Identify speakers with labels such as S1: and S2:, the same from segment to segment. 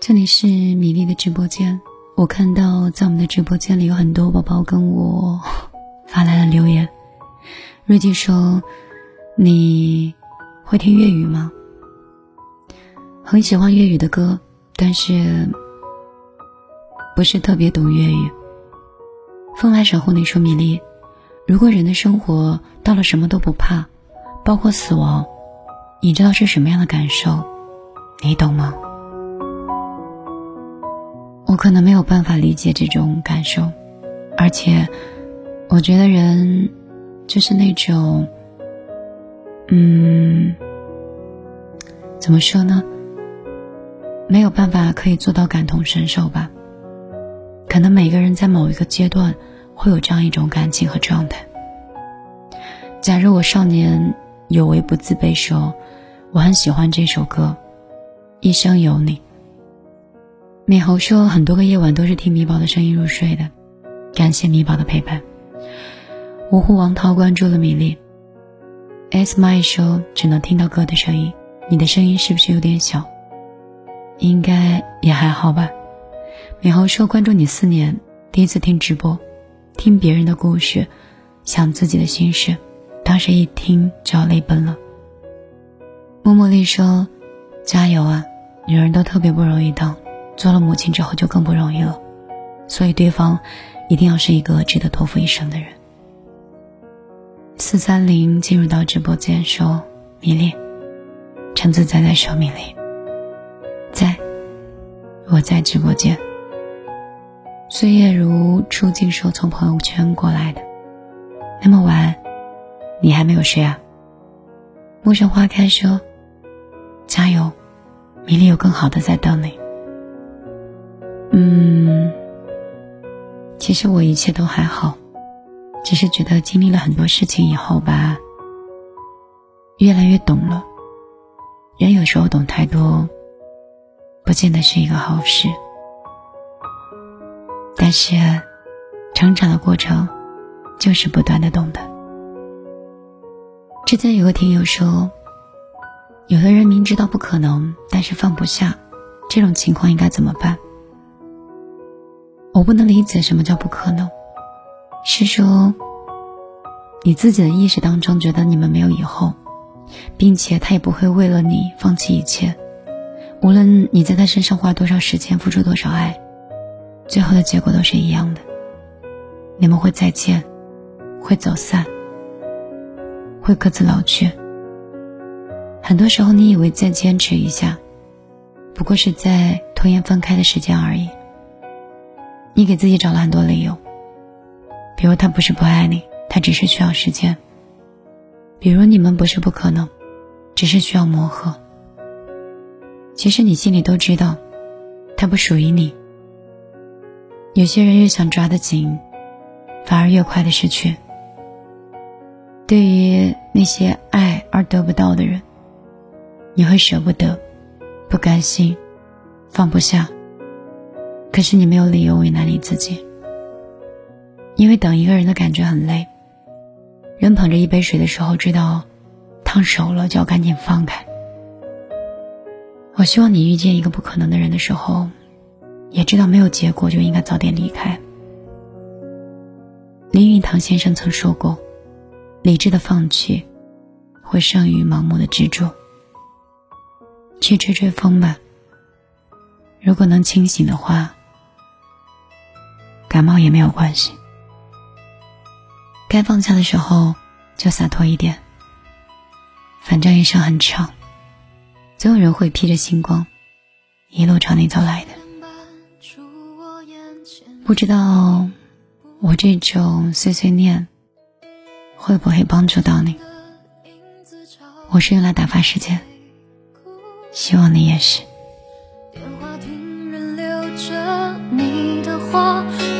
S1: 这里是米粒的直播间。我看到在我们的直播间里有很多宝宝跟我发来了留言。瑞吉说：“你会听粤语吗？”很喜欢粤语的歌，但是不是特别懂粤语。风来守护你说米粒，如果人的生活到了什么都不怕，包括死亡，你知道是什么样的感受？你懂吗？我可能没有办法理解这种感受，而且我觉得人就是那种，嗯，怎么说呢？没有办法可以做到感同身受吧。可能每个人在某一个阶段会有这样一种感情和状态。假如我少年有为不自卑，说我很喜欢这首歌，《一生有你》。美猴说：“很多个夜晚都是听米宝的声音入睡的，感谢米宝的陪伴。”芜湖王涛关注了米粒。S my 说：“只能听到歌的声音，你的声音是不是有点小？应该也还好吧。”美猴说：“关注你四年，第一次听直播，听别人的故事，想自己的心事，当时一听就要泪奔了。”默默丽说：“加油啊，女人都特别不容易当。”做了母亲之后就更不容易了，所以对方一定要是一个值得托付一生的人。四三零进入到直播间说：“米粒，橙子在在说米粒，在，我在直播间。”岁月如初镜说：“从朋友圈过来的，那么晚，你还没有睡啊？”陌上花开说：“加油，米粒有更好的在等你。”嗯，其实我一切都还好，只是觉得经历了很多事情以后吧，越来越懂了。人有时候懂太多，不见得是一个好事。但是，成长的过程就是不断的懂得。之前有个听友说，有的人明知道不可能，但是放不下，这种情况应该怎么办？我不能理解什么叫不可能，是说你自己的意识当中觉得你们没有以后，并且他也不会为了你放弃一切，无论你在他身上花多少时间，付出多少爱，最后的结果都是一样的，你们会再见，会走散，会各自老去。很多时候，你以为再坚持一下，不过是在拖延分开的时间而已。你给自己找了很多理由，比如他不是不爱你，他只是需要时间；比如你们不是不可能，只是需要磨合。其实你心里都知道，他不属于你。有些人越想抓得紧，反而越快的失去。对于那些爱而得不到的人，你会舍不得，不甘心，放不下。可是你没有理由为难你自己，因为等一个人的感觉很累。人捧着一杯水的时候，知道烫手了就要赶紧放开。我希望你遇见一个不可能的人的时候，也知道没有结果就应该早点离开。林语堂先生曾说过：“理智的放弃，会胜于盲目的执着。”去吹吹风吧。如果能清醒的话。感冒也没有关系，该放下的时候就洒脱一点。反正一生很长，总有人会披着星光，一路朝你走来的。不知道我这种碎碎念会不会帮助到你？我是用来打发时间，希望你也是。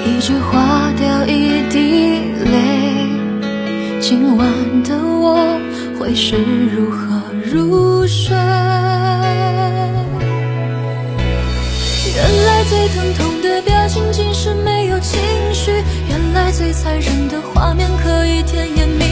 S2: 一句话掉一滴泪，今晚的我会是如何入睡？最疼痛的表情竟是没有情绪，原来最残忍的画面可以甜言蜜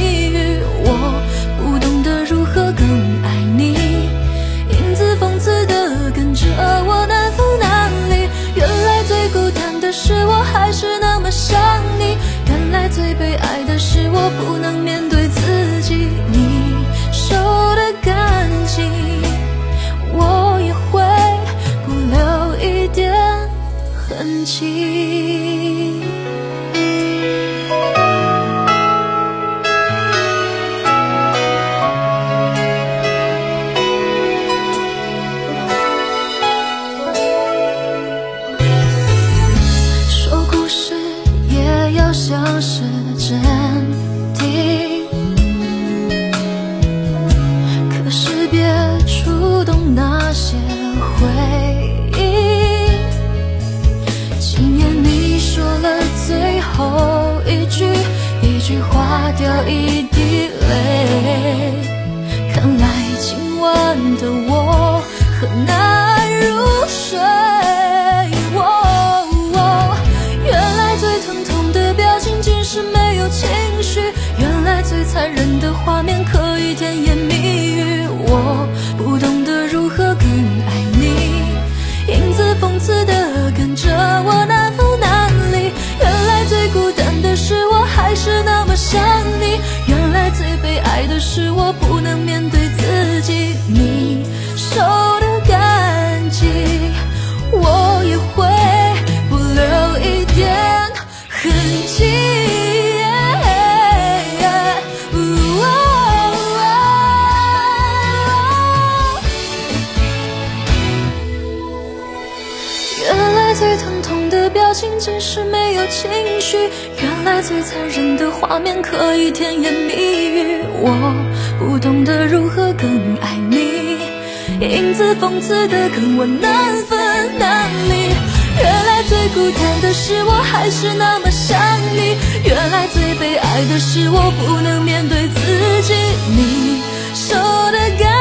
S2: 曾经。掉一滴泪。看来今晚的我很难入睡。原来最疼痛的表情竟是没有情绪，原来最残忍的画面可以甜言蜜语。的是我仅仅是没有情绪，原来最残忍的画面可以甜言蜜语。我不懂得如何更爱你，影子讽刺的跟我难分难离。原来最孤单的是我还是那么想你，原来最悲哀的是我不能面对自己。你受的感